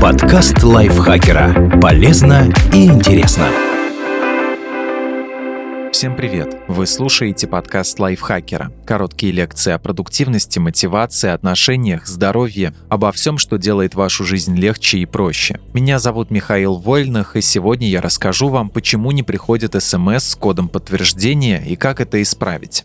Подкаст лайфхакера. Полезно и интересно. Всем привет! Вы слушаете подкаст лайфхакера. Короткие лекции о продуктивности, мотивации, отношениях, здоровье, обо всем, что делает вашу жизнь легче и проще. Меня зовут Михаил Вольных, и сегодня я расскажу вам, почему не приходит смс с кодом подтверждения и как это исправить.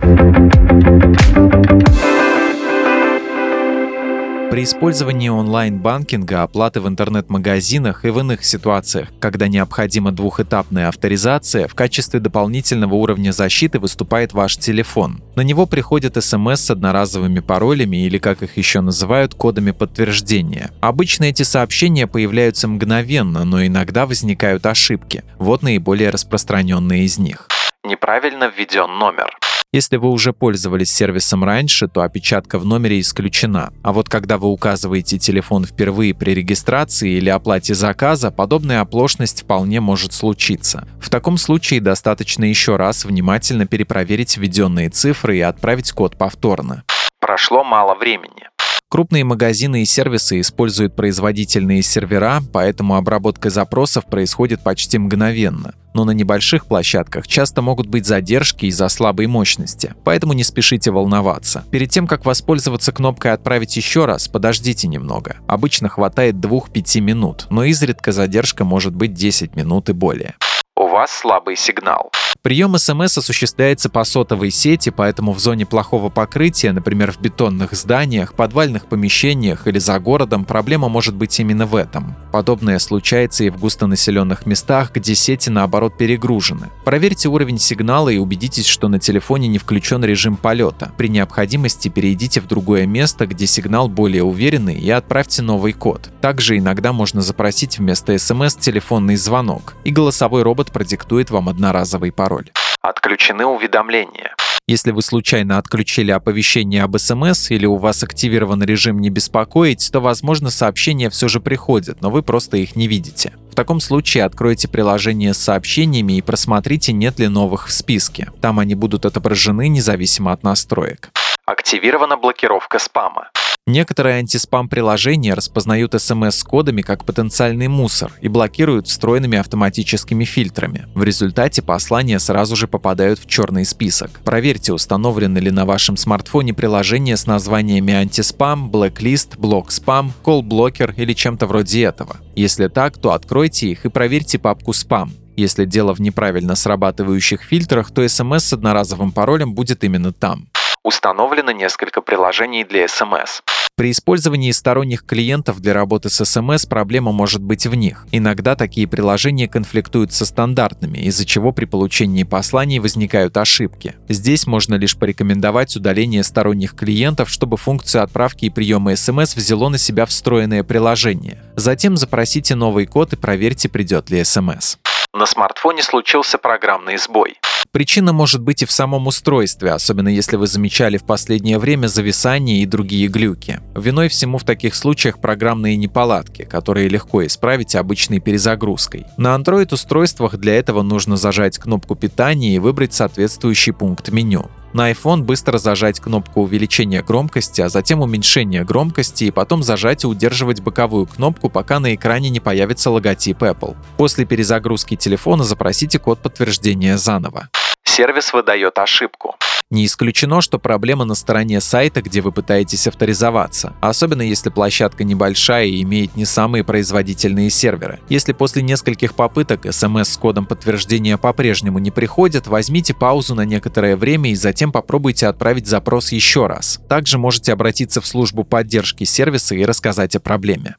При использовании онлайн-банкинга, оплаты в интернет-магазинах и в иных ситуациях, когда необходима двухэтапная авторизация, в качестве дополнительного уровня защиты выступает ваш телефон. На него приходят смс с одноразовыми паролями или, как их еще называют, кодами подтверждения. Обычно эти сообщения появляются мгновенно, но иногда возникают ошибки. Вот наиболее распространенные из них. Неправильно введен номер. Если вы уже пользовались сервисом раньше, то опечатка в номере исключена. А вот когда вы указываете телефон впервые при регистрации или оплате заказа, подобная оплошность вполне может случиться. В таком случае достаточно еще раз внимательно перепроверить введенные цифры и отправить код повторно. Прошло мало времени. Крупные магазины и сервисы используют производительные сервера, поэтому обработка запросов происходит почти мгновенно. Но на небольших площадках часто могут быть задержки из-за слабой мощности, поэтому не спешите волноваться. Перед тем, как воспользоваться кнопкой «Отправить еще раз», подождите немного. Обычно хватает 2-5 минут, но изредка задержка может быть 10 минут и более. У вас слабый сигнал. Прием СМС осуществляется по сотовой сети, поэтому в зоне плохого покрытия, например, в бетонных зданиях, подвальных помещениях или за городом, проблема может быть именно в этом. Подобное случается и в густонаселенных местах, где сети наоборот перегружены. Проверьте уровень сигнала и убедитесь, что на телефоне не включен режим полета. При необходимости перейдите в другое место, где сигнал более уверенный и отправьте новый код. Также иногда можно запросить вместо СМС телефонный звонок, и голосовой робот продиктует вам одноразовый пароль пароль. Отключены уведомления. Если вы случайно отключили оповещение об СМС или у вас активирован режим «Не беспокоить», то, возможно, сообщения все же приходят, но вы просто их не видите. В таком случае откройте приложение с сообщениями и просмотрите, нет ли новых в списке. Там они будут отображены независимо от настроек. Активирована блокировка спама. Некоторые антиспам-приложения распознают смс с кодами как потенциальный мусор и блокируют встроенными автоматическими фильтрами. В результате послания сразу же попадают в черный список. Проверьте, установлены ли на вашем смартфоне приложения с названиями антиспам, blacklist, блок спам, call-блокер или чем-то вроде этого. Если так, то откройте их и проверьте папку спам. Если дело в неправильно срабатывающих фильтрах, то смс с одноразовым паролем будет именно там. Установлено несколько приложений для смс. При использовании сторонних клиентов для работы с SMS проблема может быть в них. Иногда такие приложения конфликтуют со стандартными, из-за чего при получении посланий возникают ошибки. Здесь можно лишь порекомендовать удаление сторонних клиентов, чтобы функцию отправки и приема SMS взяло на себя встроенное приложение. Затем запросите новый код и проверьте, придет ли SMS. На смартфоне случился программный сбой. Причина может быть и в самом устройстве, особенно если вы замечали в последнее время зависание и другие глюки. Виной всему в таких случаях программные неполадки, которые легко исправить обычной перезагрузкой. На Android-устройствах для этого нужно зажать кнопку питания и выбрать соответствующий пункт меню. На iPhone быстро зажать кнопку увеличения громкости, а затем уменьшения громкости и потом зажать и удерживать боковую кнопку, пока на экране не появится логотип Apple. После перезагрузки телефона запросите код подтверждения заново сервис выдает ошибку. Не исключено, что проблема на стороне сайта, где вы пытаетесь авторизоваться, особенно если площадка небольшая и имеет не самые производительные серверы. Если после нескольких попыток смс с кодом подтверждения по-прежнему не приходит, возьмите паузу на некоторое время и затем попробуйте отправить запрос еще раз. Также можете обратиться в службу поддержки сервиса и рассказать о проблеме.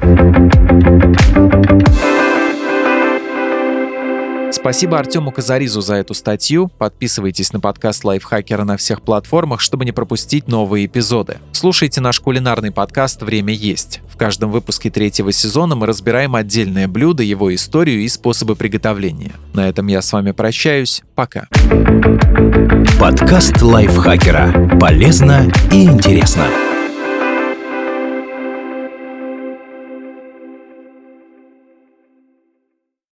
Спасибо Артему Казаризу за эту статью. Подписывайтесь на подкаст Лайфхакера на всех платформах, чтобы не пропустить новые эпизоды. Слушайте наш кулинарный подкаст «Время есть». В каждом выпуске третьего сезона мы разбираем отдельное блюдо, его историю и способы приготовления. На этом я с вами прощаюсь. Пока. Подкаст Лайфхакера. Полезно и интересно.